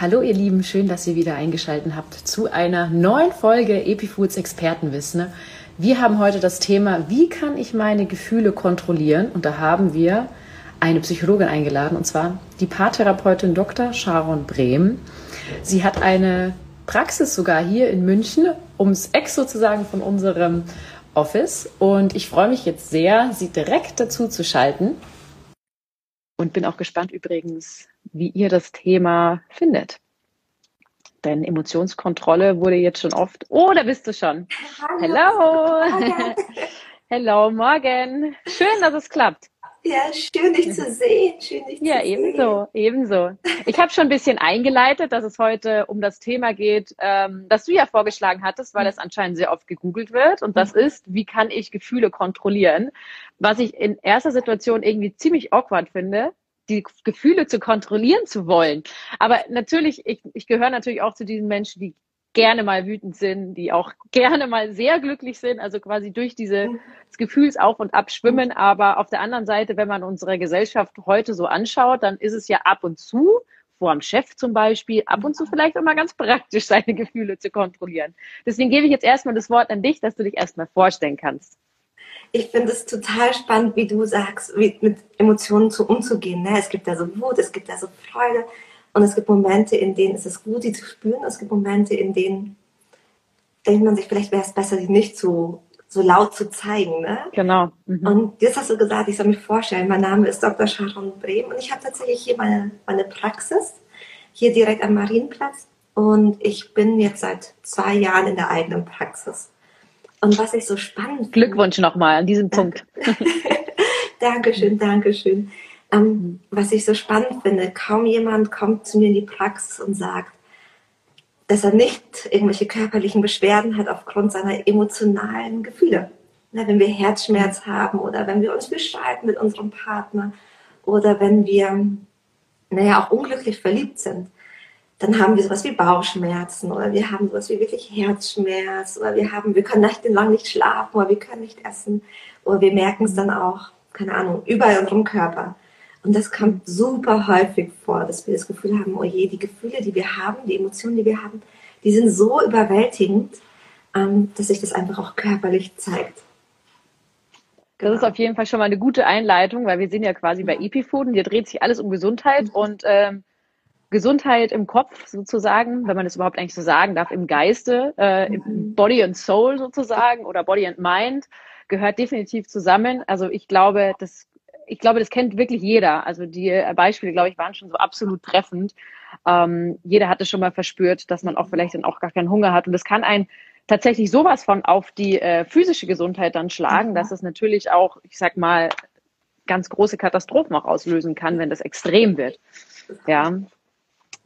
Hallo ihr Lieben, schön, dass ihr wieder eingeschaltet habt zu einer neuen Folge Epifoods Expertenwissen. Wir haben heute das Thema, wie kann ich meine Gefühle kontrollieren? Und da haben wir eine Psychologin eingeladen, und zwar die Paartherapeutin Dr. Sharon Brehm. Sie hat eine Praxis sogar hier in München, ums Eck sozusagen von unserem Office. Und ich freue mich jetzt sehr, sie direkt dazu zu schalten. Und bin auch gespannt übrigens, wie ihr das Thema findet. Denn Emotionskontrolle wurde jetzt schon oft. Oh, da bist du schon. Hallo. Hello. Hello, morgen. Schön, dass es klappt. Ja, schön dich zu sehen. Schön dich ja, zu ebenso, sehen. ebenso. Ich habe schon ein bisschen eingeleitet, dass es heute um das Thema geht, ähm, das du ja vorgeschlagen hattest, weil das anscheinend sehr oft gegoogelt wird. Und das ist, wie kann ich Gefühle kontrollieren? Was ich in erster Situation irgendwie ziemlich awkward finde, die Gefühle zu kontrollieren zu wollen. Aber natürlich, ich, ich gehöre natürlich auch zu diesen Menschen, die gerne mal wütend sind, die auch gerne mal sehr glücklich sind, also quasi durch diese Gefühls auf und ab schwimmen. Aber auf der anderen Seite, wenn man unsere Gesellschaft heute so anschaut, dann ist es ja ab und zu, vor dem Chef zum Beispiel, ab und zu vielleicht auch mal ganz praktisch, seine Gefühle zu kontrollieren. Deswegen gebe ich jetzt erstmal das Wort an dich, dass du dich erstmal vorstellen kannst ich finde es total spannend, wie du sagst, wie mit Emotionen zu umzugehen. Ne? Es gibt da so Wut, es gibt da so Freude und es gibt Momente, in denen ist es gut, die zu spüren. Es gibt Momente, in denen denkt man sich, vielleicht wäre es besser, die nicht so, so laut zu zeigen. Ne? Genau. Mhm. Und jetzt hast du gesagt, ich soll mich vorstellen, mein Name ist Dr. Sharon Brehm und ich habe tatsächlich hier meine, meine Praxis, hier direkt am Marienplatz. Und ich bin jetzt seit zwei Jahren in der eigenen Praxis. Und was ich so spannend finde. Glückwunsch nochmal an diesem Punkt. Dankeschön, Dankeschön. Ähm, was ich so spannend finde, kaum jemand kommt zu mir in die Praxis und sagt, dass er nicht irgendwelche körperlichen Beschwerden hat aufgrund seiner emotionalen Gefühle. Na, wenn wir Herzschmerz haben oder wenn wir uns beschreiten mit unserem Partner oder wenn wir, naja, auch unglücklich verliebt sind dann haben wir sowas wie Bauchschmerzen oder wir haben sowas wie wirklich Herzschmerz oder wir haben, wir können nächtelang nicht schlafen oder wir können nicht essen oder wir merken es dann auch, keine Ahnung, überall in unserem Körper. Und das kommt super häufig vor, dass wir das Gefühl haben, oh je, die Gefühle, die wir haben, die Emotionen, die wir haben, die sind so überwältigend, ähm, dass sich das einfach auch körperlich zeigt. Das ist auf jeden Fall schon mal eine gute Einleitung, weil wir sind ja quasi bei Epifood und hier dreht sich alles um Gesundheit mhm. und ähm, Gesundheit im Kopf sozusagen, wenn man es überhaupt eigentlich so sagen darf, im Geiste, äh, im mhm. Body and Soul sozusagen oder Body and Mind gehört definitiv zusammen. Also ich glaube, das, ich glaube, das kennt wirklich jeder. Also die Beispiele, glaube ich, waren schon so absolut treffend. Ähm, jeder hatte schon mal verspürt, dass man auch vielleicht dann auch gar keinen Hunger hat. Und das kann einen tatsächlich sowas von auf die äh, physische Gesundheit dann schlagen, mhm. dass es natürlich auch, ich sag mal, ganz große Katastrophen auch auslösen kann, wenn das extrem wird. Ja,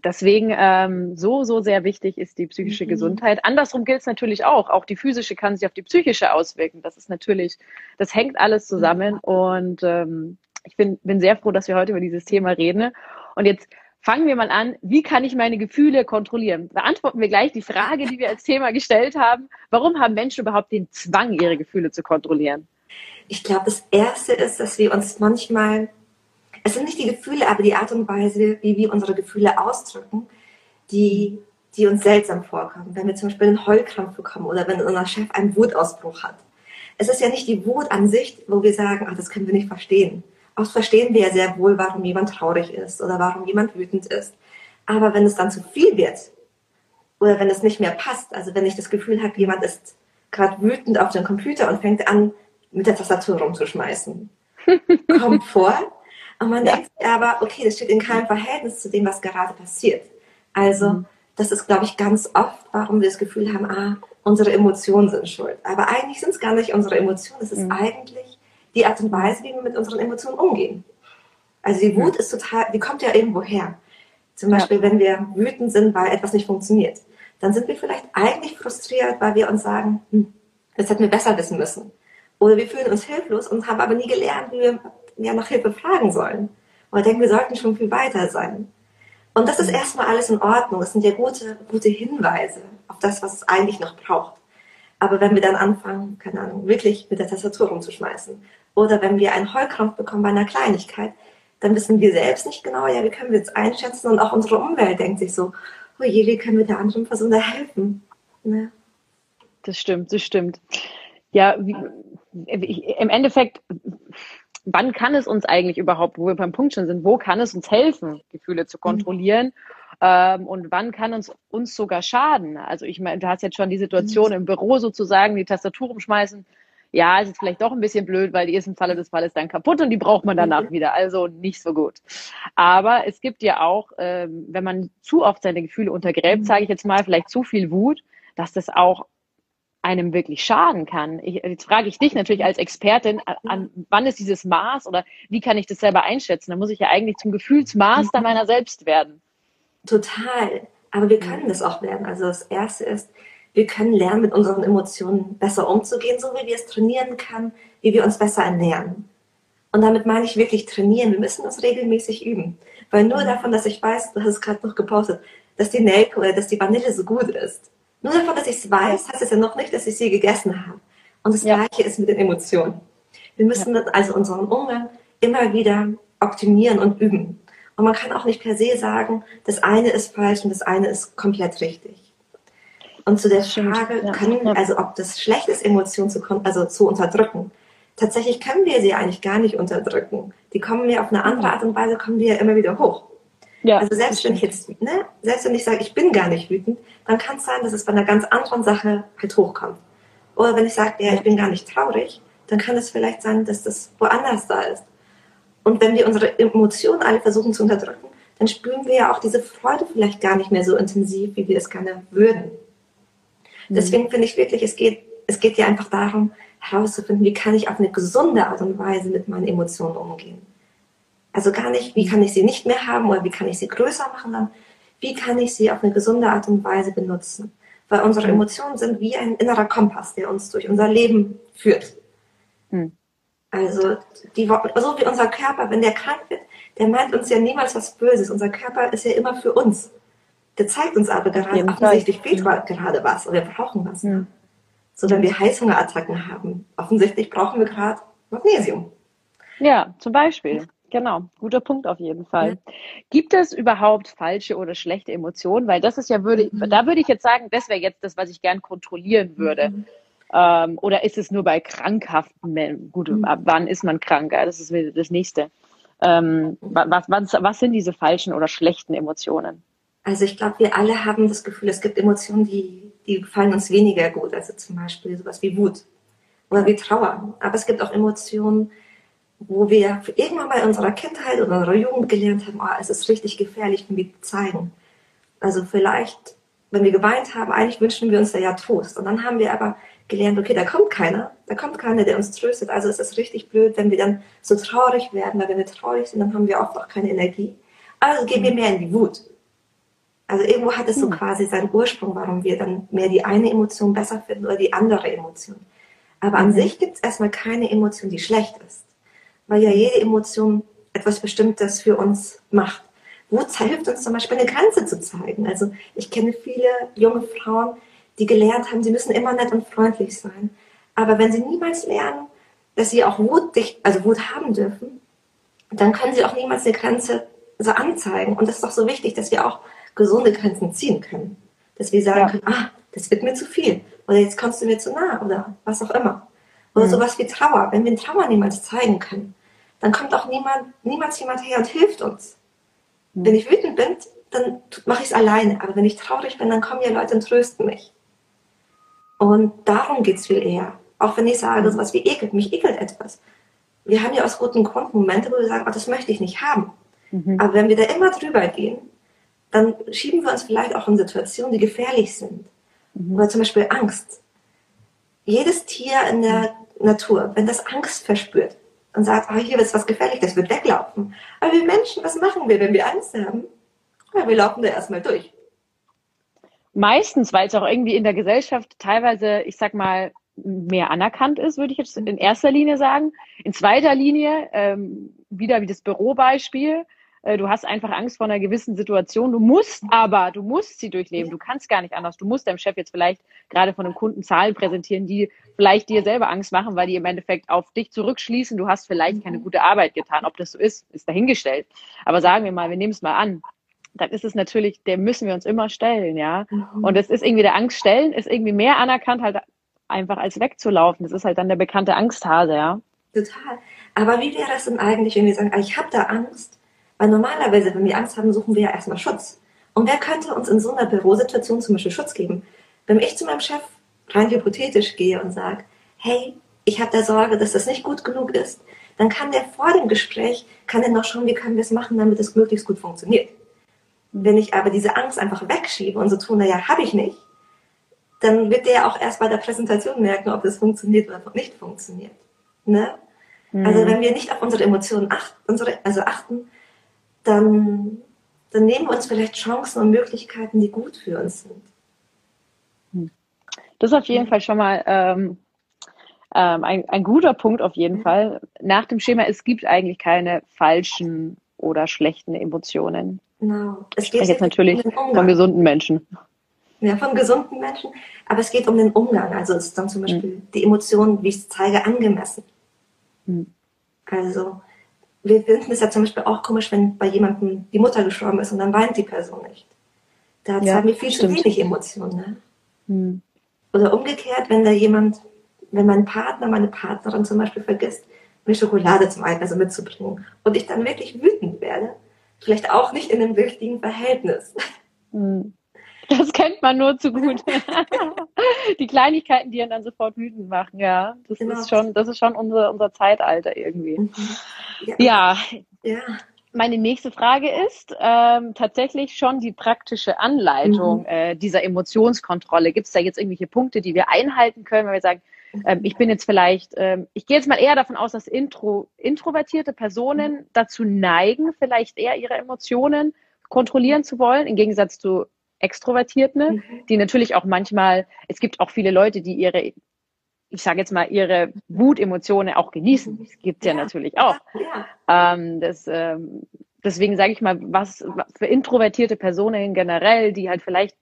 Deswegen ähm, so, so sehr wichtig ist die psychische mhm. Gesundheit. Andersrum gilt es natürlich auch. Auch die physische kann sich auf die psychische auswirken. Das ist natürlich, das hängt alles zusammen. Mhm. Und ähm, ich bin, bin sehr froh, dass wir heute über dieses Thema reden. Und jetzt fangen wir mal an. Wie kann ich meine Gefühle kontrollieren? Beantworten wir gleich die Frage, die wir als Thema gestellt haben. Warum haben Menschen überhaupt den Zwang, ihre Gefühle zu kontrollieren? Ich glaube, das Erste ist, dass wir uns manchmal es sind nicht die Gefühle, aber die Art und Weise, wie wir unsere Gefühle ausdrücken, die, die uns seltsam vorkommen. Wenn wir zum Beispiel einen Heulkrampf bekommen oder wenn unser Chef einen Wutausbruch hat. Es ist ja nicht die Wut an sich, wo wir sagen, ach, das können wir nicht verstehen. Oft verstehen wir ja sehr wohl, warum jemand traurig ist oder warum jemand wütend ist. Aber wenn es dann zu viel wird oder wenn es nicht mehr passt, also wenn ich das Gefühl habe, jemand ist gerade wütend auf den Computer und fängt an, mit der Tastatur rumzuschmeißen, kommt vor, und man ja. denkt aber, okay, das steht in keinem Verhältnis zu dem, was gerade passiert. Also, mhm. das ist, glaube ich, ganz oft, warum wir das Gefühl haben, ah, unsere Emotionen sind schuld. Aber eigentlich sind es gar nicht unsere Emotionen, es ist mhm. eigentlich die Art und Weise, wie wir mit unseren Emotionen umgehen. Also die Wut mhm. ist total, die kommt ja irgendwo her. Zum Beispiel, ja. wenn wir wütend sind, weil etwas nicht funktioniert, dann sind wir vielleicht eigentlich frustriert, weil wir uns sagen, hm, das hätten wir besser wissen müssen. Oder wir fühlen uns hilflos und haben aber nie gelernt, wie wir ja nach Hilfe fragen sollen. Und denken, wir sollten schon viel weiter sein. Und das ist erstmal alles in Ordnung. Das sind ja gute, gute Hinweise auf das, was es eigentlich noch braucht. Aber wenn wir dann anfangen, keine Ahnung, wirklich mit der Tastatur rumzuschmeißen, oder wenn wir einen Heulkrampf bekommen bei einer Kleinigkeit, dann wissen wir selbst nicht genau, ja, wie können wir jetzt einschätzen und auch unsere Umwelt denkt sich so, oh je, wie können wir der anderen Person da helfen? Ne? Das stimmt, das stimmt. Ja, wie, im Endeffekt, wann kann es uns eigentlich überhaupt, wo wir beim Punkt schon sind, wo kann es uns helfen, Gefühle zu kontrollieren? Mhm. Ähm, und wann kann uns uns sogar schaden? Also ich meine, du hast jetzt schon die Situation mhm. im Büro sozusagen, die Tastatur umschmeißen, ja, es ist vielleicht doch ein bisschen blöd, weil die ist im Falle des Falles dann kaputt und die braucht man danach mhm. wieder. Also nicht so gut. Aber es gibt ja auch, ähm, wenn man zu oft seine Gefühle untergräbt, sage ich jetzt mal, vielleicht zu viel Wut, dass das auch einem wirklich schaden kann. Ich, jetzt frage ich dich natürlich als Expertin, an, an, wann ist dieses Maß oder wie kann ich das selber einschätzen? Da muss ich ja eigentlich zum Gefühlsmaster meiner selbst werden. Total. Aber wir können das auch werden. Also das Erste ist, wir können lernen, mit unseren Emotionen besser umzugehen, so wie wir es trainieren können, wie wir uns besser ernähren. Und damit meine ich wirklich trainieren. Wir müssen das regelmäßig üben. Weil nur davon, dass ich weiß, du hast es gerade noch gepostet, dass die Nelke oder dass die Vanille so gut ist. Nur davon, dass ich es weiß, heißt es ja noch nicht, dass ich sie gegessen habe. Und das ja. Gleiche ist mit den Emotionen. Wir müssen ja. also unseren Umgang immer wieder optimieren und üben. Und man kann auch nicht per se sagen, das eine ist falsch und das eine ist komplett richtig. Und zu der Frage, ja. können, also ob das schlecht ist, Emotionen zu, also zu unterdrücken. Tatsächlich können wir sie eigentlich gar nicht unterdrücken. Die kommen ja auf eine andere Art und Weise, kommen die ja immer wieder hoch. Ja, also selbst wenn ich jetzt, ne, selbst wenn ich sage, ich bin gar nicht wütend, dann kann es sein, dass es bei einer ganz anderen Sache halt hochkommt. Oder wenn ich sage, ja, ich bin gar nicht traurig, dann kann es vielleicht sein, dass das woanders da ist. Und wenn wir unsere Emotionen alle versuchen zu unterdrücken, dann spüren wir ja auch diese Freude vielleicht gar nicht mehr so intensiv, wie wir es gerne würden. Mhm. Deswegen finde ich wirklich, es geht, es geht ja einfach darum, herauszufinden, wie kann ich auf eine gesunde Art und Weise mit meinen Emotionen umgehen. Also gar nicht, wie kann ich sie nicht mehr haben oder wie kann ich sie größer machen, dann wie kann ich sie auf eine gesunde Art und Weise benutzen. Weil unsere mhm. Emotionen sind wie ein innerer Kompass, der uns durch unser Leben führt. Mhm. Also, die, so wie unser Körper, wenn der krank wird, der meint uns ja niemals was Böses. Unser Körper ist ja immer für uns. Der zeigt uns aber gerade, offensichtlich fehlt mhm. gerade was oder wir brauchen was. Mhm. So, wenn wir Heißhungerattacken haben, offensichtlich brauchen wir gerade Magnesium. Ja, zum Beispiel. Genau, guter Punkt auf jeden Fall. Ja. Gibt es überhaupt falsche oder schlechte Emotionen? Weil das ist ja, würde, mhm. da würde ich jetzt sagen, das wäre jetzt das, was ich gern kontrollieren würde. Mhm. Ähm, oder ist es nur bei krankhaften Gut, mhm. ab wann ist man krank? Das ist das nächste. Ähm, was, was, was sind diese falschen oder schlechten Emotionen? Also ich glaube, wir alle haben das Gefühl, es gibt Emotionen, die, die gefallen uns weniger gut. Also zum Beispiel sowas wie Wut oder wie Trauer. Aber es gibt auch Emotionen, wo wir irgendwann mal in unserer Kindheit oder unserer Jugend gelernt haben, oh, es ist richtig gefährlich, wenn wir zeigen. Also vielleicht, wenn wir geweint haben, eigentlich wünschen wir uns da ja Trost. Und dann haben wir aber gelernt, okay, da kommt keiner, da kommt keiner, der uns tröstet. Also es ist richtig blöd, wenn wir dann so traurig werden, weil wenn wir traurig sind, dann haben wir oft auch keine Energie. Also gehen wir mehr in die Wut. Also irgendwo hat es so hm. quasi seinen Ursprung, warum wir dann mehr die eine Emotion besser finden oder die andere Emotion. Aber an mhm. sich gibt es erstmal keine Emotion, die schlecht ist. Weil ja jede Emotion etwas Bestimmtes für uns macht. Wut hilft uns zum Beispiel eine Grenze zu zeigen. Also ich kenne viele junge Frauen, die gelernt haben, sie müssen immer nett und freundlich sein. Aber wenn sie niemals lernen, dass sie auch Wut, also Wut haben dürfen, dann können sie auch niemals eine Grenze so anzeigen. Und das ist doch so wichtig, dass wir auch gesunde Grenzen ziehen können. Dass wir sagen ja. können, ah, das wird mir zu viel. Oder jetzt kommst du mir zu nah oder was auch immer. Oder mhm. sowas wie Trauer. Wenn wir Trauer niemals zeigen können, dann kommt auch niemand, niemals jemand her und hilft uns. Mhm. Wenn ich wütend bin, dann mache ich es alleine. Aber wenn ich traurig bin, dann kommen ja Leute und trösten mich. Und darum geht es viel eher. Auch wenn ich sage, mhm. sowas wie ekelt, mich ekelt etwas. Wir haben ja aus gutem Grund Momente, wo wir sagen, oh, das möchte ich nicht haben. Mhm. Aber wenn wir da immer drüber gehen, dann schieben wir uns vielleicht auch in Situationen, die gefährlich sind. Mhm. Oder zum Beispiel Angst. Jedes Tier in der Natur, wenn das Angst verspürt und sagt, oh, hier ist was gefährlich, das wird weglaufen. Aber wir Menschen, was machen wir, wenn wir Angst haben? Ja, wir laufen da erstmal durch. Meistens, weil es auch irgendwie in der Gesellschaft teilweise, ich sag mal, mehr anerkannt ist, würde ich jetzt in erster Linie sagen. In zweiter Linie, ähm, wieder wie das Bürobeispiel, du hast einfach Angst vor einer gewissen Situation. Du musst aber, du musst sie durchleben. Du kannst gar nicht anders. Du musst deinem Chef jetzt vielleicht gerade von einem Kunden Zahlen präsentieren, die vielleicht dir selber Angst machen, weil die im Endeffekt auf dich zurückschließen. Du hast vielleicht keine gute Arbeit getan. Ob das so ist, ist dahingestellt. Aber sagen wir mal, wir nehmen es mal an dann ist es natürlich, der müssen wir uns immer stellen, ja. Mhm. Und es ist irgendwie der Angst stellen, ist irgendwie mehr anerkannt halt einfach als wegzulaufen. Das ist halt dann der bekannte Angsthase, ja. Total. Aber wie wäre es denn eigentlich, wenn wir sagen, ah, ich habe da Angst? Weil normalerweise, wenn wir Angst haben, suchen wir ja erstmal Schutz. Und wer könnte uns in so einer Bürosituation zum Beispiel Schutz geben? Wenn ich zu meinem Chef rein hypothetisch gehe und sage, hey, ich habe da Sorge, dass das nicht gut genug ist, dann kann der vor dem Gespräch, kann er noch schauen, wie können wir es machen, damit es möglichst gut funktioniert. Wenn ich aber diese Angst einfach wegschiebe und so tue, naja, habe ich nicht, dann wird der auch erst bei der Präsentation merken, ob das funktioniert oder nicht funktioniert. Ne? Mhm. Also wenn wir nicht auf unsere Emotionen achten, unsere, also achten, dann, dann nehmen wir uns vielleicht Chancen und Möglichkeiten, die gut für uns sind. Hm. Das ist auf jeden Fall schon mal ähm, ähm, ein, ein guter Punkt auf jeden. Fall. Nach dem Schema, es gibt eigentlich keine falschen oder schlechten Emotionen. Genau. Es ich spreche jetzt natürlich um von gesunden Menschen. Ja, von gesunden Menschen. Aber es geht um den Umgang. Also es ist dann zum Beispiel mhm. die Emotionen, wie ich es zeige, angemessen. Mhm. Also wir finden es ja zum Beispiel auch komisch, wenn bei jemandem die Mutter gestorben ist und dann weint die Person nicht. Da ja, zeigen wir viel zu wenig Emotionen. Ne? Mhm. Oder umgekehrt, wenn da jemand, wenn mein Partner, meine Partnerin zum Beispiel vergisst, mir Schokolade zum Essen also mitzubringen und ich dann wirklich wütend werde, vielleicht auch nicht in einem richtigen Verhältnis. Mhm. Das kennt man nur zu gut. die Kleinigkeiten, die einen dann sofort wütend machen, ja. Das genau. ist schon, das ist schon unser, unser Zeitalter irgendwie. Mhm. Ja. ja. ja. Meine nächste Frage ist ähm, tatsächlich schon die praktische Anleitung mhm. äh, dieser Emotionskontrolle. Gibt es da jetzt irgendwelche Punkte, die wir einhalten können, wenn wir sagen, ähm, ich bin jetzt vielleicht, ähm, ich gehe jetzt mal eher davon aus, dass intro, introvertierte Personen mhm. dazu neigen, vielleicht eher ihre Emotionen kontrollieren zu wollen, im Gegensatz zu Extrovertierten, mhm. die natürlich auch manchmal, es gibt auch viele Leute, die ihre, ich sage jetzt mal, ihre Wutemotionen auch genießen. Das gibt's ja, ja natürlich auch. Ja. Ähm, das, ähm, deswegen sage ich mal, was für introvertierte Personen generell, die halt vielleicht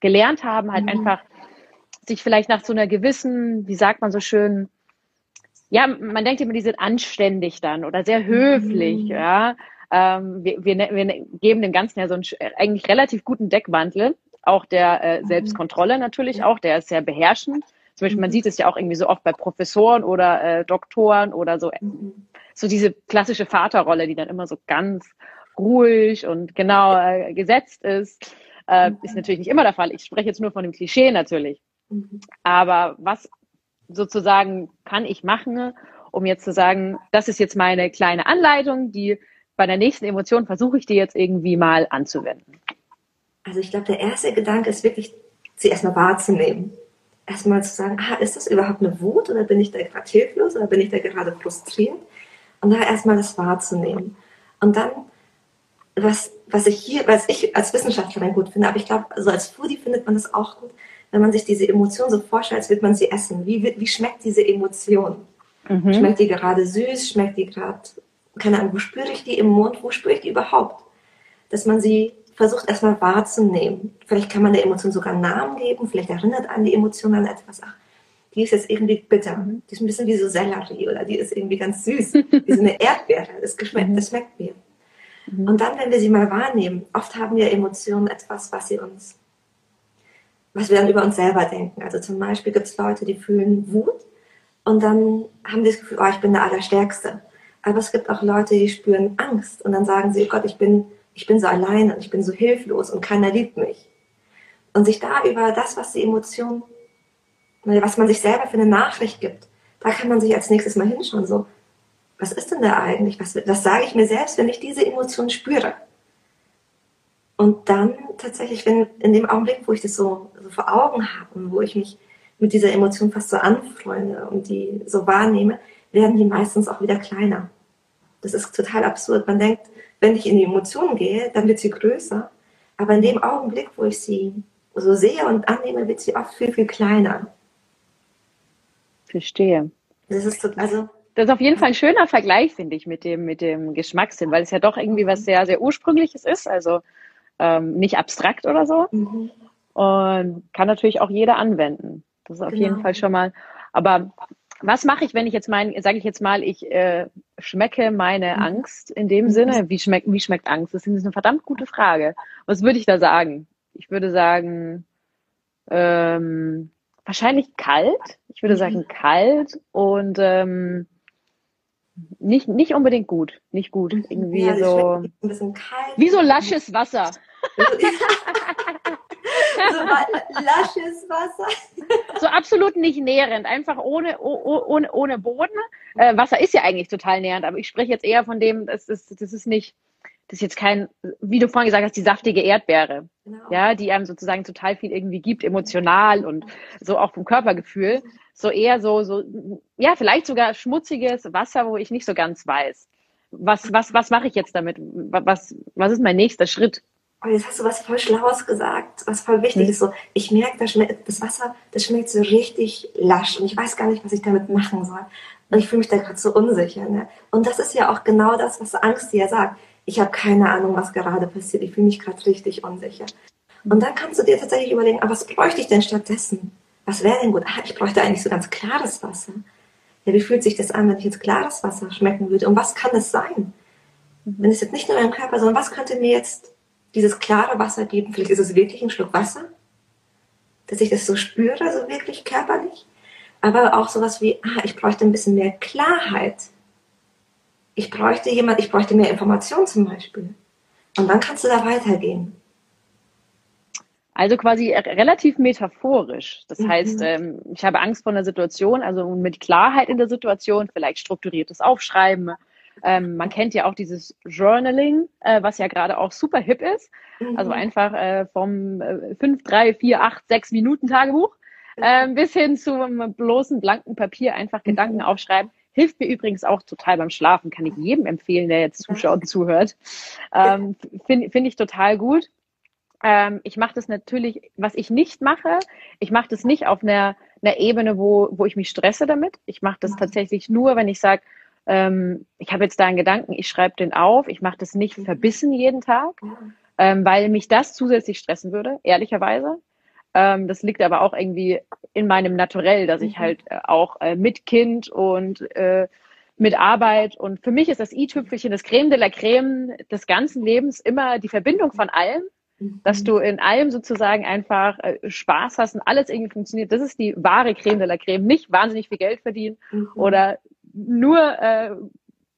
gelernt haben, halt mhm. einfach sich vielleicht nach so einer gewissen, wie sagt man so schön, ja, man denkt immer, die sind anständig dann oder sehr höflich, mhm. ja. Ähm, wir, wir, wir, geben dem Ganzen ja so einen eigentlich relativ guten Deckmantel, auch der äh, mhm. Selbstkontrolle natürlich auch, der ist sehr beherrschend. Zum Beispiel, man mhm. sieht es ja auch irgendwie so oft bei Professoren oder äh, Doktoren oder so, mhm. so diese klassische Vaterrolle, die dann immer so ganz ruhig und genau äh, gesetzt ist, äh, ist natürlich nicht immer der Fall. Ich spreche jetzt nur von dem Klischee natürlich. Aber was sozusagen kann ich machen, um jetzt zu sagen, das ist jetzt meine kleine Anleitung, die bei der nächsten Emotion versuche ich die jetzt irgendwie mal anzuwenden? Also ich glaube, der erste Gedanke ist wirklich, sie erstmal wahrzunehmen. Erstmal zu sagen, ah, ist das überhaupt eine Wut oder bin ich da gerade hilflos oder bin ich da gerade frustriert? Und da erstmal das wahrzunehmen. Und dann, was, was ich hier, was ich als Wissenschaftlerin gut finde, aber ich glaube, also als Foodie findet man das auch gut, wenn man sich diese Emotion so vorstellt, als würde man sie essen. Wie, wie schmeckt diese Emotion? Mhm. Schmeckt die gerade süß? Schmeckt die gerade keine Ahnung, wo spüre ich die im Mund, wo spüre ich die überhaupt? Dass man sie versucht erstmal wahrzunehmen. Vielleicht kann man der Emotion sogar einen Namen geben, vielleicht erinnert an die Emotion an etwas. Ach, die ist jetzt irgendwie bitter, die ist ein bisschen wie so Sellerie oder die ist irgendwie ganz süß, wie so eine Erdbeere, das, geschmeckt, das schmeckt mir. Mhm. Und dann, wenn wir sie mal wahrnehmen, oft haben wir Emotionen etwas, was sie uns, was wir dann über uns selber denken. Also zum Beispiel gibt es Leute, die fühlen Wut und dann haben die das Gefühl, oh, ich bin der Allerstärkste. Aber es gibt auch Leute, die spüren Angst und dann sagen sie, oh Gott, ich bin, ich bin so allein und ich bin so hilflos und keiner liebt mich. Und sich da über das, was die Emotion, was man sich selber für eine Nachricht gibt, da kann man sich als nächstes mal hinschauen, so, was ist denn da eigentlich? Was, was sage ich mir selbst, wenn ich diese Emotion spüre? Und dann tatsächlich, wenn in dem Augenblick, wo ich das so, so vor Augen habe und wo ich mich mit dieser Emotion fast so anfreunde und die so wahrnehme, werden die meistens auch wieder kleiner. Das ist total absurd. Man denkt, wenn ich in die Emotionen gehe, dann wird sie größer. Aber in dem Augenblick, wo ich sie so sehe und annehme, wird sie oft viel, viel kleiner. Verstehe. Das ist so, also das ist auf jeden Fall ein schöner Vergleich, finde ich, mit dem, mit dem Geschmackssinn, weil es ja doch irgendwie was sehr, sehr Ursprüngliches ist, also ähm, nicht abstrakt oder so. Mhm. Und kann natürlich auch jeder anwenden. Das ist auf genau. jeden Fall schon mal. Aber was mache ich, wenn ich jetzt mein, sage ich jetzt mal, ich äh, schmecke meine mhm. Angst in dem mhm. Sinne? Wie schmeckt, wie schmeckt Angst? Das ist eine verdammt gute Frage. Was würde ich da sagen? Ich würde sagen, ähm, wahrscheinlich kalt. Ich würde mhm. sagen kalt und ähm, nicht, nicht unbedingt gut. Nicht gut. Irgendwie ja, so. Ein bisschen kalt. Wie so lasches Wasser. so lasches Wasser. So absolut nicht nährend, einfach ohne, ohne, ohne Boden. Äh, Wasser ist ja eigentlich total nährend, aber ich spreche jetzt eher von dem, das ist, das ist nicht, das ist jetzt kein, wie du vorhin gesagt hast, die saftige Erdbeere. Genau. Ja, die einem sozusagen total viel irgendwie gibt, emotional und so auch vom Körpergefühl. So eher so, so, ja, vielleicht sogar schmutziges Wasser, wo ich nicht so ganz weiß. Was, was, was mache ich jetzt damit? Was, was ist mein nächster Schritt? Oh, jetzt hast du was voll Schlaues gesagt, was voll wichtig hm. ist. So, ich merke, das, das Wasser, das schmeckt so richtig lasch und ich weiß gar nicht, was ich damit machen soll. Und ich fühle mich da gerade so unsicher. Ne? Und das ist ja auch genau das, was Angst dir sagt. Ich habe keine Ahnung, was gerade passiert. Ich fühle mich gerade richtig unsicher. Und dann kannst du dir tatsächlich überlegen, aber was bräuchte ich denn stattdessen? Was wäre denn gut? Ah, ich bräuchte eigentlich so ganz klares Wasser. Ja, wie fühlt sich das an, wenn ich jetzt klares Wasser schmecken würde? Und was kann es sein? Wenn es jetzt nicht nur im Körper, sondern was könnte mir jetzt dieses klare Wasser geben. Vielleicht ist es wirklich ein Schluck Wasser, dass ich das so spüre, so wirklich körperlich. Aber auch sowas wie, ah, ich bräuchte ein bisschen mehr Klarheit. Ich bräuchte jemand, ich bräuchte mehr Information zum Beispiel. Und dann kannst du da weitergehen. Also quasi relativ metaphorisch. Das mhm. heißt, ähm, ich habe Angst vor einer Situation, also mit Klarheit in der Situation, vielleicht strukturiertes Aufschreiben, ähm, man kennt ja auch dieses Journaling, äh, was ja gerade auch super hip ist. Mhm. Also einfach äh, vom äh, 5, 3, 4, 8, 6 Minuten Tagebuch äh, bis hin zum bloßen blanken Papier einfach mhm. Gedanken aufschreiben. Hilft mir übrigens auch total beim Schlafen, kann ich jedem empfehlen, der jetzt zuschaut und zuhört. Ähm, Finde find ich total gut. Ähm, ich mache das natürlich, was ich nicht mache, ich mache das nicht auf einer, einer Ebene, wo, wo ich mich stresse damit. Ich mache das mhm. tatsächlich nur, wenn ich sage, ähm, ich habe jetzt da einen Gedanken, ich schreibe den auf, ich mache das nicht verbissen jeden Tag, ähm, weil mich das zusätzlich stressen würde, ehrlicherweise. Ähm, das liegt aber auch irgendwie in meinem Naturell, dass ich mhm. halt äh, auch äh, mit Kind und äh, mit Arbeit und für mich ist das i-Tüpfelchen, das Creme de la Creme des ganzen Lebens immer die Verbindung von allem, dass mhm. du in allem sozusagen einfach äh, Spaß hast und alles irgendwie funktioniert. Das ist die wahre Creme de la Creme. Nicht wahnsinnig viel Geld verdienen mhm. oder nur äh,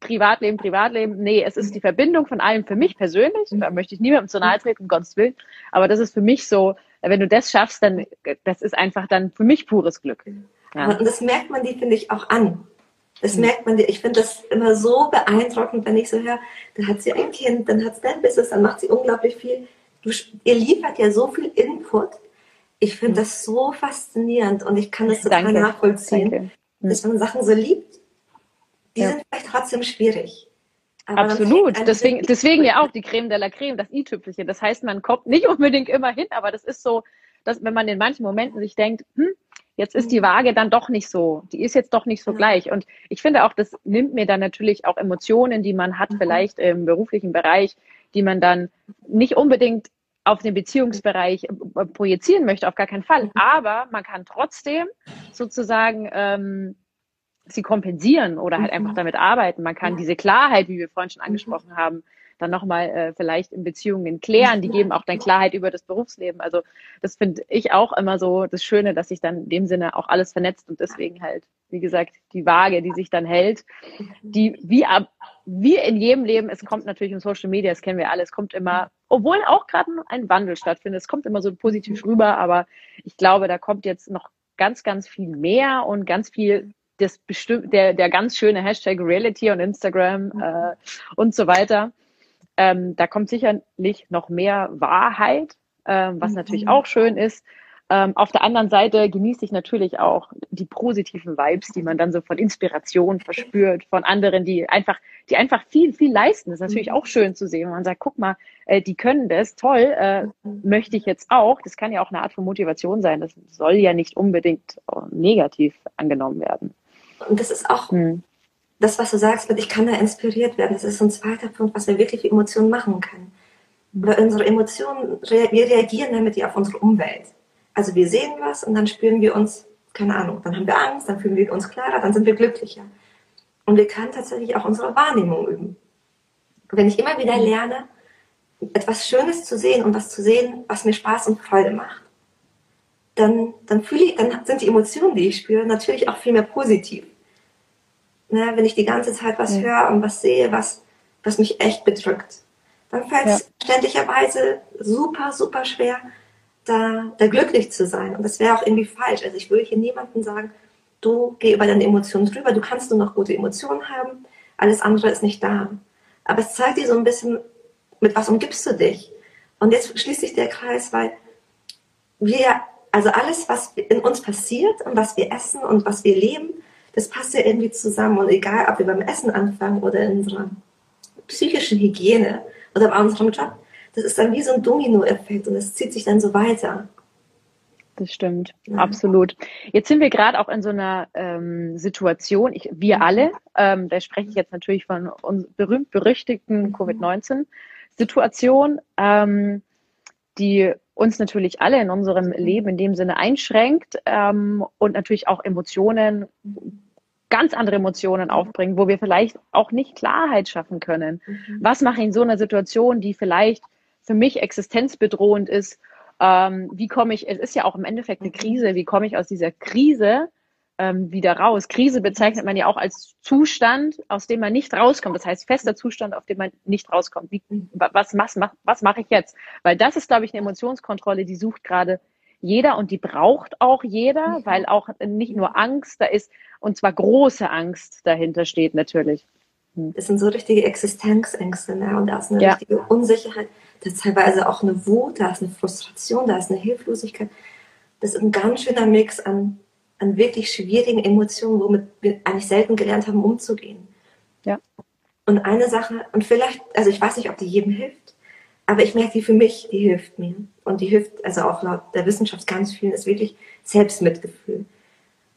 Privatleben, Privatleben. Nee, es ist die Verbindung von allem für mich persönlich. Da möchte ich niemandem zu nahe treten, um Gottes Willen. Aber das ist für mich so, wenn du das schaffst, dann, das ist einfach dann für mich pures Glück. Ja. Und das merkt man die, finde ich, auch an. Das merkt man, ich finde das immer so beeindruckend, wenn ich so höre, dann hat sie ein Kind, dann hat sie ein Business, dann macht sie unglaublich viel. Du, ihr liefert ja so viel Input. Ich finde das so faszinierend und ich kann das total Danke. nachvollziehen, Danke. dass man Sachen so liebt die ja. sind vielleicht trotzdem schwierig. Aber Absolut. Deswegen, deswegen ja auch die Creme de la Creme, das i-Tüpfelchen. Das heißt, man kommt nicht unbedingt immer hin, aber das ist so, dass wenn man in manchen Momenten sich denkt, hm, jetzt ist die mhm. Waage dann doch nicht so, die ist jetzt doch nicht so ja. gleich. Und ich finde auch, das nimmt mir dann natürlich auch Emotionen, die man hat, mhm. vielleicht im beruflichen Bereich, die man dann nicht unbedingt auf den Beziehungsbereich äh, projizieren möchte, auf gar keinen Fall. Mhm. Aber man kann trotzdem sozusagen ähm, sie kompensieren oder halt einfach mhm. damit arbeiten. Man kann diese Klarheit, wie wir vorhin schon mhm. angesprochen haben, dann nochmal äh, vielleicht in Beziehungen klären. Die geben auch dann Klarheit über das Berufsleben. Also das finde ich auch immer so das Schöne, dass sich dann in dem Sinne auch alles vernetzt und deswegen halt, wie gesagt, die Waage, die sich dann hält, die wie ab, wie in jedem Leben, es kommt natürlich um Social Media, das kennen wir alle, es kommt immer, obwohl auch gerade ein Wandel stattfindet, es kommt immer so positiv rüber, aber ich glaube, da kommt jetzt noch ganz, ganz viel mehr und ganz viel das bestimmt, der, der ganz schöne Hashtag Reality und Instagram mhm. äh, und so weiter. Ähm, da kommt sicherlich noch mehr Wahrheit, äh, was mhm. natürlich auch schön ist. Ähm, auf der anderen Seite genieße ich natürlich auch die positiven Vibes, die man dann so von Inspiration verspürt, von anderen, die einfach, die einfach viel, viel leisten. Das ist natürlich mhm. auch schön zu sehen. Man sagt, guck mal, äh, die können das, toll, äh, mhm. möchte ich jetzt auch. Das kann ja auch eine Art von Motivation sein. Das soll ja nicht unbedingt negativ angenommen werden. Und das ist auch, hm. das, was du sagst, mit ich kann da inspiriert werden, das ist ein zweiter Punkt, was wir wirklich für Emotionen machen können. Weil unsere Emotionen, wir reagieren damit ja auf unsere Umwelt. Also wir sehen was und dann spüren wir uns, keine Ahnung, dann haben wir Angst, dann fühlen wir uns klarer, dann sind wir glücklicher. Und wir können tatsächlich auch unsere Wahrnehmung üben. Wenn ich immer wieder lerne, etwas Schönes zu sehen und was zu sehen, was mir Spaß und Freude macht, dann, dann fühle ich, dann sind die Emotionen, die ich spüre, natürlich auch viel mehr positiv. Ne, wenn ich die ganze Zeit was ja. höre und was sehe, was, was mich echt bedrückt, dann fällt es ja. ständigerweise super, super schwer, da, da glücklich zu sein. Und das wäre auch irgendwie falsch. Also ich würde hier niemandem sagen, du geh über deine Emotionen drüber, du kannst nur noch gute Emotionen haben, alles andere ist nicht da. Aber es zeigt dir so ein bisschen, mit was umgibst du dich? Und jetzt schließt sich der Kreis, weil wir, also alles, was in uns passiert und was wir essen und was wir leben, das passt ja irgendwie zusammen. Und egal, ob wir beim Essen anfangen oder in unserer psychischen Hygiene oder bei unserem Job, das ist dann wie so ein Domino-Effekt und es zieht sich dann so weiter. Das stimmt, ja. absolut. Jetzt sind wir gerade auch in so einer ähm, Situation, ich, wir alle, ähm, da spreche ich jetzt natürlich von uns berühmt-berüchtigten mhm. Covid-19-Situation, ähm, die uns natürlich alle in unserem Leben in dem Sinne einschränkt ähm, und natürlich auch Emotionen, ganz andere Emotionen aufbringen, wo wir vielleicht auch nicht Klarheit schaffen können. Mhm. Was mache ich in so einer Situation, die vielleicht für mich existenzbedrohend ist? Ähm, wie komme ich, es ist ja auch im Endeffekt eine Krise, wie komme ich aus dieser Krise ähm, wieder raus? Krise bezeichnet man ja auch als Zustand, aus dem man nicht rauskommt. Das heißt, fester Zustand, auf dem man nicht rauskommt. Wie, was was, was, was mache ich jetzt? Weil das ist, glaube ich, eine Emotionskontrolle, die sucht gerade jeder und die braucht auch jeder, weil auch nicht nur Angst da ist, und zwar große Angst dahinter steht natürlich. Hm. Das sind so richtige Existenzängste ne? und da ist eine ja. richtige Unsicherheit da ist teilweise auch eine Wut, da ist eine Frustration, da ist eine Hilflosigkeit. Das ist ein ganz schöner Mix an, an wirklich schwierigen Emotionen, womit wir eigentlich selten gelernt haben, umzugehen. Ja. Und eine Sache, und vielleicht, also ich weiß nicht, ob die jedem hilft, aber ich merke, die für mich, die hilft mir. Und die hilft, also auch laut der Wissenschaft ganz vielen, ist wirklich Selbstmitgefühl.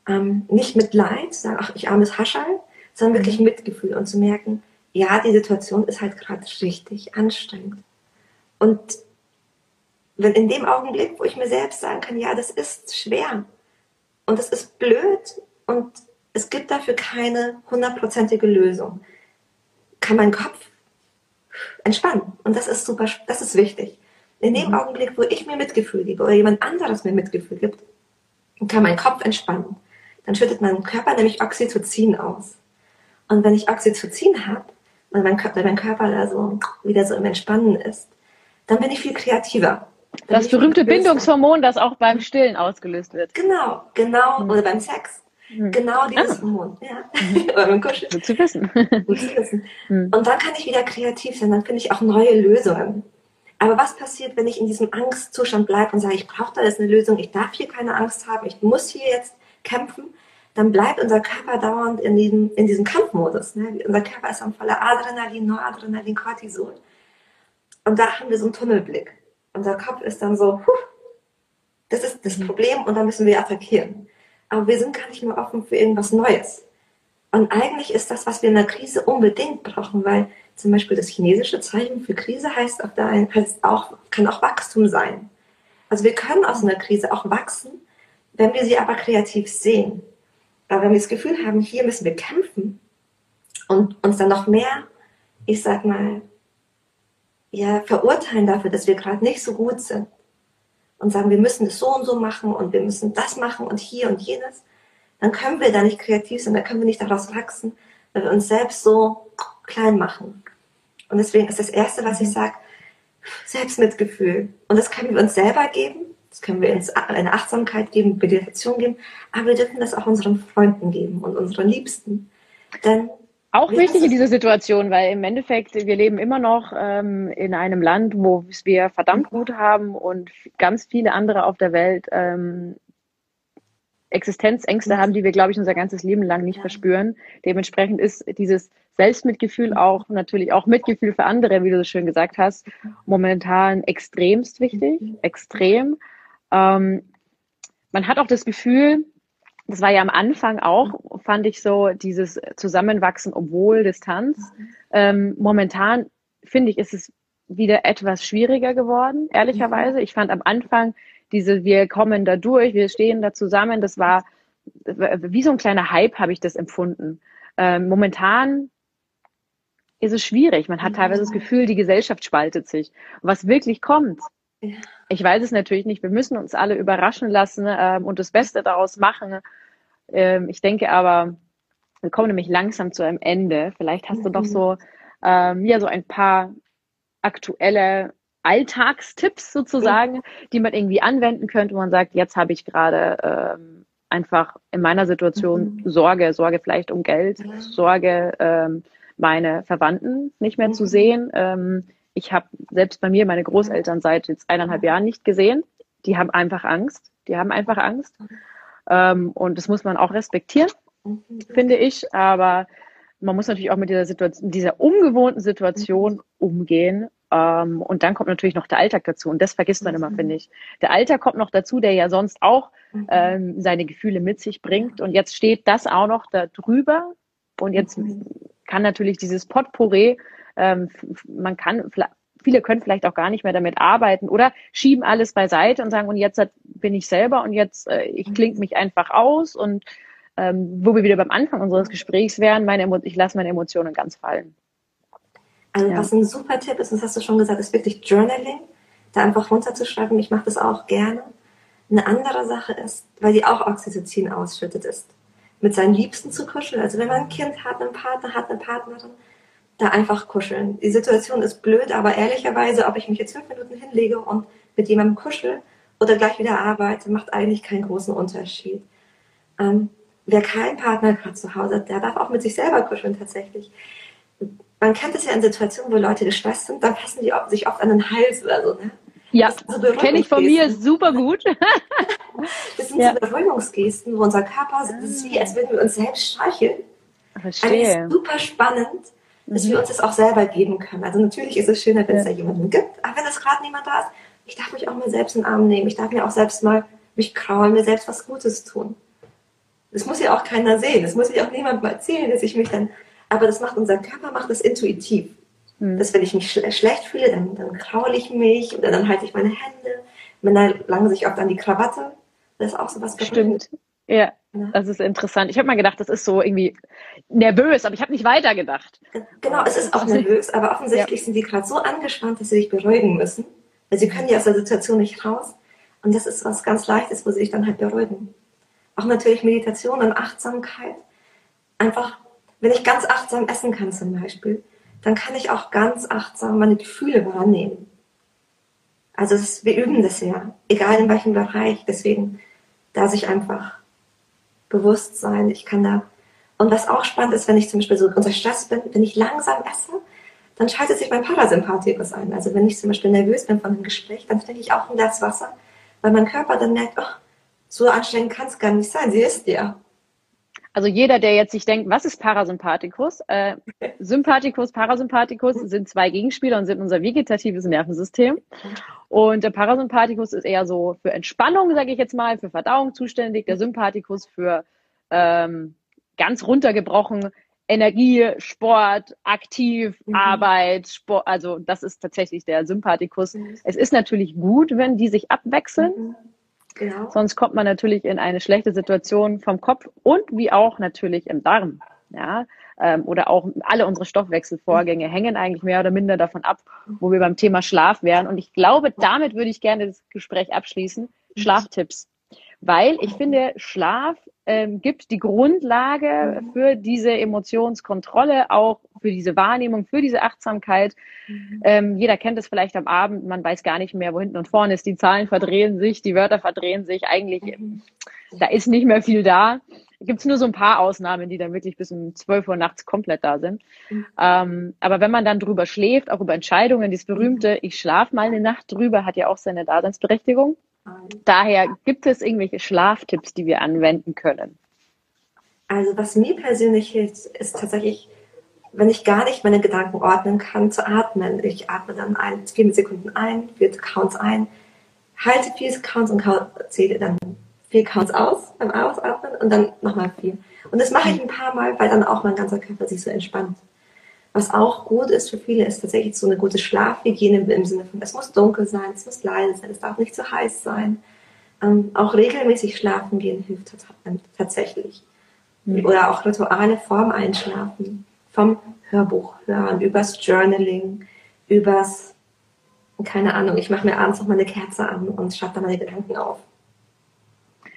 Ähm, nicht Mitleid, sagen, ach, ich armes Haschall, sondern wirklich mhm. Mitgefühl und zu merken, ja, die Situation ist halt gerade richtig anstrengend. Und wenn in dem Augenblick, wo ich mir selbst sagen kann, ja, das ist schwer und das ist blöd und es gibt dafür keine hundertprozentige Lösung, kann mein Kopf entspannen. Und das ist super, das ist wichtig. In dem mhm. Augenblick, wo ich mir Mitgefühl gebe oder jemand anderes mir Mitgefühl gibt, kann mein Kopf entspannen. Dann schüttet mein Körper nämlich Oxytocin aus. Und wenn ich Oxytocin habe und mein Körper, mein Körper da so wieder so im Entspannen ist, dann bin ich viel kreativer. Dann das berühmte Bindungshormon, das auch beim Stillen ausgelöst wird. Genau, genau, mhm. oder beim Sex. Mhm. Genau dieses ah. Hormon. Ja. Oder beim Kuscheln. Gut zu wissen. Gut zu wissen. Mhm. Und dann kann ich wieder kreativ sein, dann finde ich auch neue Lösungen. Aber was passiert, wenn ich in diesem Angstzustand bleibe und sage, ich brauche da jetzt eine Lösung, ich darf hier keine Angst haben, ich muss hier jetzt kämpfen, dann bleibt unser Körper dauernd in diesem, in diesem Kampfmodus. Ne? Unser Körper ist am voller Adrenalin, Noradrenalin, Cortisol. Und da haben wir so einen Tunnelblick. Unser Kopf ist dann so, huh, das ist das mhm. Problem und da müssen wir attackieren. Aber wir sind gar nicht mehr offen für irgendwas Neues. Und eigentlich ist das, was wir in der Krise unbedingt brauchen, weil zum Beispiel das chinesische Zeichen für Krise heißt, der einen, heißt auch, kann auch Wachstum sein. Also wir können aus einer Krise auch wachsen, wenn wir sie aber kreativ sehen. Aber wenn wir das Gefühl haben, hier müssen wir kämpfen und uns dann noch mehr, ich sag mal, ja, verurteilen dafür, dass wir gerade nicht so gut sind und sagen, wir müssen das so und so machen und wir müssen das machen und hier und jenes, dann können wir da nicht kreativ sein, dann können wir nicht daraus wachsen, weil wir uns selbst so klein machen. Und deswegen ist das Erste, was ich sage, Selbstmitgefühl. Und das können wir uns selber geben, das können wir uns eine Achtsamkeit geben, Meditation geben, aber wir dürfen das auch unseren Freunden geben und unseren Liebsten. Denn auch wichtig in dieser Situation, weil im Endeffekt, wir leben immer noch ähm, in einem Land, wo wir verdammt gut haben und ganz viele andere auf der Welt ähm, Existenzängste haben, die wir, glaube ich, unser ganzes Leben lang nicht ja. verspüren. Dementsprechend ist dieses Selbstmitgefühl auch natürlich auch Mitgefühl für andere, wie du so schön gesagt hast, momentan extremst wichtig, extrem. Ähm, man hat auch das Gefühl, das war ja am Anfang auch, fand ich so, dieses Zusammenwachsen, obwohl Distanz. Ähm, momentan finde ich, ist es wieder etwas schwieriger geworden, ehrlicherweise. Ich fand am Anfang diese, wir kommen da durch, wir stehen da zusammen, das war wie so ein kleiner Hype, habe ich das empfunden. Ähm, momentan ist es schwierig. Man hat teilweise das Gefühl, die Gesellschaft spaltet sich. was wirklich kommt, ich weiß es natürlich nicht. Wir müssen uns alle überraschen lassen ähm, und das Beste daraus machen. Ähm, ich denke aber, wir kommen nämlich langsam zu einem Ende. Vielleicht hast du doch so, ähm, ja, so ein paar aktuelle Alltagstipps sozusagen, die man irgendwie anwenden könnte, wo man sagt, jetzt habe ich gerade ähm, einfach in meiner Situation mhm. Sorge, Sorge vielleicht um Geld, ja. Sorge, ähm, meine Verwandten nicht mehr mhm. zu sehen. Ähm, ich habe selbst bei mir meine Großeltern seit jetzt eineinhalb Jahren nicht gesehen. Die haben einfach Angst. Die haben einfach Angst. Ähm, und das muss man auch respektieren, finde ich. Aber man muss natürlich auch mit dieser Situation, dieser ungewohnten Situation umgehen. Ähm, und dann kommt natürlich noch der Alltag dazu. Und das vergisst man immer, finde ich. Der Alltag kommt noch dazu, der ja sonst auch ähm, seine Gefühle mit sich bringt. Und jetzt steht das auch noch da drüber. Und jetzt kann natürlich dieses Potpourri ähm, man kann, viele können vielleicht auch gar nicht mehr damit arbeiten oder schieben alles beiseite und sagen, und jetzt bin ich selber und jetzt, äh, ich klinge mich einfach aus und ähm, wo wir wieder beim Anfang unseres Gesprächs wären, meine ich lasse meine Emotionen ganz fallen. Also ja. was ein super Tipp ist, das hast du schon gesagt, ist wirklich Journaling, da einfach runterzuschreiben. Ich mache das auch gerne. Eine andere Sache ist, weil die auch Oxytocin ausschüttet ist, mit seinen Liebsten zu kuscheln. Also wenn man ein Kind hat, einen Partner hat, eine Partnerin, da einfach kuscheln. Die Situation ist blöd, aber ehrlicherweise, ob ich mich jetzt fünf Minuten hinlege und mit jemandem kuschel oder gleich wieder arbeite, macht eigentlich keinen großen Unterschied. Ähm, wer keinen Partner gerade zu Hause hat, der darf auch mit sich selber kuscheln tatsächlich. Man kennt es ja in Situationen, wo Leute gestresst sind, dann fassen die sich oft an den Hals oder so. Ne? Ja, so kenne ich von mir super gut. das sind ja. so Beruhigungsgesten, wo unser Körper, das ist wie, als würden wir uns selbst streicheln. Verstehe. Eigentlich super spannend dass mhm. wir uns das auch selber geben können. Also natürlich ist es schöner, wenn es ja. da jemanden gibt, aber wenn es gerade niemand da ist, ich darf mich auch mal selbst in den Arm nehmen. Ich darf mir auch selbst mal mich kraulen, mir selbst was Gutes tun. Das muss ja auch keiner sehen. Das muss ja auch niemand mal erzählen, dass ich mich dann, aber das macht unser Körper, macht das intuitiv. Mhm. Dass wenn ich mich schle schlecht fühle, dann, dann kraule ich mich oder dann halte ich meine Hände. Männer langen sich oft an die Krawatte. Das ist auch so was Stimmt. Ja, das ist interessant. Ich habe mal gedacht, das ist so irgendwie nervös, aber ich habe nicht weitergedacht. Genau, es ist auch nervös, aber offensichtlich ja. sind die gerade so angespannt, dass sie sich beruhigen müssen. Weil sie können ja aus der Situation nicht raus. Und das ist was ganz Leichtes, wo sie sich dann halt beruhigen. Auch natürlich Meditation und Achtsamkeit. Einfach, wenn ich ganz achtsam essen kann zum Beispiel, dann kann ich auch ganz achtsam meine Gefühle wahrnehmen. Also ist, wir üben das ja, egal in welchem Bereich. Deswegen da sich einfach Bewusstsein. Ich kann da, und was auch spannend ist, wenn ich zum Beispiel so unter Stress bin, wenn ich langsam esse, dann schaltet sich mein Parasympathikus ein. Also wenn ich zum Beispiel nervös bin von einem Gespräch, dann trinke ich auch ein Glas Wasser, weil mein Körper dann merkt, oh, so anstrengend kann es gar nicht sein, sie ist ja. Also jeder, der jetzt sich denkt, was ist Parasympathikus? Äh, Sympathikus, Parasympathikus sind zwei Gegenspieler und sind unser vegetatives Nervensystem. Und der Parasympathikus ist eher so für Entspannung, sage ich jetzt mal, für Verdauung zuständig. Der Sympathikus für ähm, ganz runtergebrochen Energie, Sport, aktiv, mhm. Arbeit, Sport. Also das ist tatsächlich der Sympathikus. Mhm. Es ist natürlich gut, wenn die sich abwechseln. Mhm. Genau. Sonst kommt man natürlich in eine schlechte Situation vom Kopf und wie auch natürlich im Darm. Ja, ähm, oder auch alle unsere Stoffwechselvorgänge hängen eigentlich mehr oder minder davon ab, wo wir beim Thema Schlaf wären. Und ich glaube, damit würde ich gerne das Gespräch abschließen. Schlaftipps weil ich finde, Schlaf ähm, gibt die Grundlage mhm. für diese Emotionskontrolle, auch für diese Wahrnehmung, für diese Achtsamkeit. Mhm. Ähm, jeder kennt es vielleicht am Abend, man weiß gar nicht mehr, wo hinten und vorne ist. Die Zahlen verdrehen sich, die Wörter verdrehen sich. Eigentlich, mhm. da ist nicht mehr viel da. Gibt es nur so ein paar Ausnahmen, die dann wirklich bis um 12 Uhr nachts komplett da sind. Mhm. Ähm, aber wenn man dann drüber schläft, auch über Entscheidungen, dieses berühmte, ich schlafe mal eine Nacht drüber, hat ja auch seine Daseinsberechtigung. Daher gibt es irgendwelche Schlaftipps, die wir anwenden können? Also was mir persönlich hilft, ist tatsächlich, wenn ich gar nicht meine Gedanken ordnen kann, zu atmen. Ich atme dann ein, vier Sekunden ein, vier Counts ein, halte vier Counts und zähle dann vier Counts aus beim Ausatmen und dann nochmal vier. Und das mache ich ein paar Mal, weil dann auch mein ganzer Körper sich so entspannt. Was auch gut ist für viele, ist tatsächlich so eine gute Schlafhygiene im Sinne von, es muss dunkel sein, es muss leise sein, es darf nicht zu heiß sein. Ähm, auch regelmäßig schlafen gehen hilft tatsächlich. Mhm. Oder auch Rituale vorm Einschlafen, vom Hörbuch hören, übers Journaling, übers, keine Ahnung, ich mache mir abends noch mal eine Kerze an und schreibe dann meine Gedanken auf.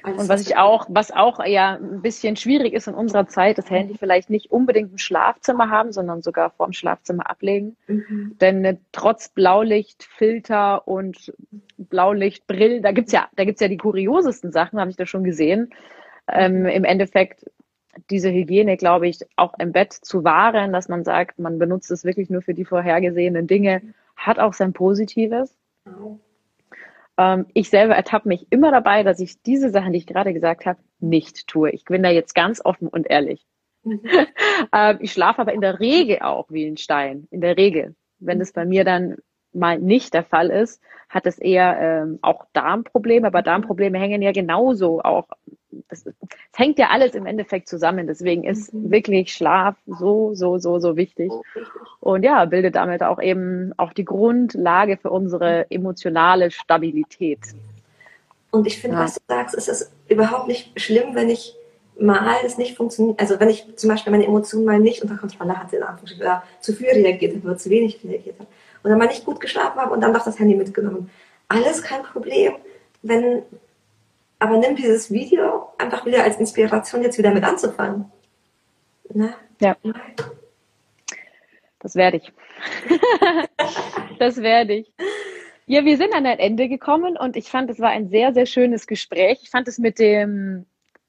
Alles und was ich auch, was auch ja ein bisschen schwierig ist in unserer Zeit, das Handy vielleicht nicht unbedingt im Schlafzimmer haben, sondern sogar vorm Schlafzimmer ablegen. Mhm. Denn äh, trotz Blaulichtfilter und Blaulichtbrillen, da gibt's ja, da gibt's ja die kuriosesten Sachen, habe ich da schon gesehen. Ähm, Im Endeffekt diese Hygiene, glaube ich, auch im Bett zu wahren, dass man sagt, man benutzt es wirklich nur für die vorhergesehenen Dinge, hat auch sein Positives. Mhm. Ähm, ich selber ertappe mich immer dabei, dass ich diese Sachen, die ich gerade gesagt habe, nicht tue. Ich bin da jetzt ganz offen und ehrlich. Mhm. ähm, ich schlafe aber in der Regel auch wie ein Stein. In der Regel. Wenn es bei mir dann mal nicht der Fall ist, hat es eher ähm, auch Darmprobleme, aber Darmprobleme hängen ja genauso auch es, hängt ja alles im Endeffekt zusammen. Deswegen ist mhm. wirklich Schlaf so, so, so, so wichtig. Und ja, bildet damit auch eben auch die Grundlage für unsere emotionale Stabilität. Und ich finde, ja. was du sagst, ist es überhaupt nicht schlimm, wenn ich mal es nicht funktioniert, also wenn ich zum Beispiel meine Emotionen mal nicht unter Kontrolle hatte, in Anführungsstrichen, oder zu viel reagiert habe oder zu wenig reagiert habe, oder mal nicht gut geschlafen habe und dann doch das Handy mitgenommen. Alles kein Problem, wenn aber nimm dieses Video einfach wieder als Inspiration, jetzt wieder mit anzufangen. Ne? Ja. Das werde ich. das werde ich. Ja, wir sind an ein Ende gekommen und ich fand, es war ein sehr, sehr schönes Gespräch. Ich fand es mit dem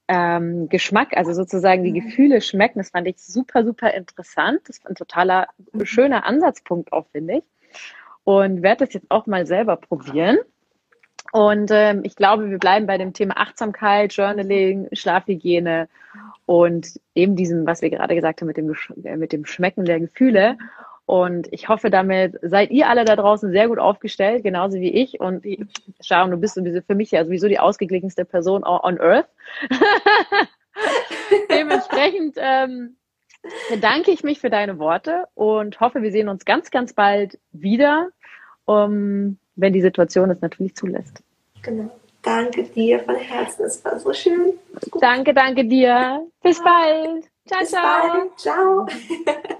ähm, Geschmack, also sozusagen die mhm. Gefühle schmecken, das fand ich super, super interessant. Das war ein totaler mhm. schöner Ansatzpunkt auch, finde ich. Und werde das jetzt auch mal selber probieren. Und ähm, ich glaube, wir bleiben bei dem Thema Achtsamkeit, Journaling, Schlafhygiene und eben diesem, was wir gerade gesagt haben, mit dem, äh, mit dem Schmecken der Gefühle. Und ich hoffe, damit seid ihr alle da draußen sehr gut aufgestellt, genauso wie ich. Und Sharon, du bist sowieso für mich ja sowieso die ausgeglichenste Person on Earth. Dementsprechend ähm, bedanke ich mich für deine Worte und hoffe, wir sehen uns ganz, ganz bald wieder. Um, wenn die Situation es natürlich zulässt. Genau. Danke dir von Herzen, es war so schön. Danke, danke dir. Bis bald. Ciao, Bis ciao. Bald. Ciao.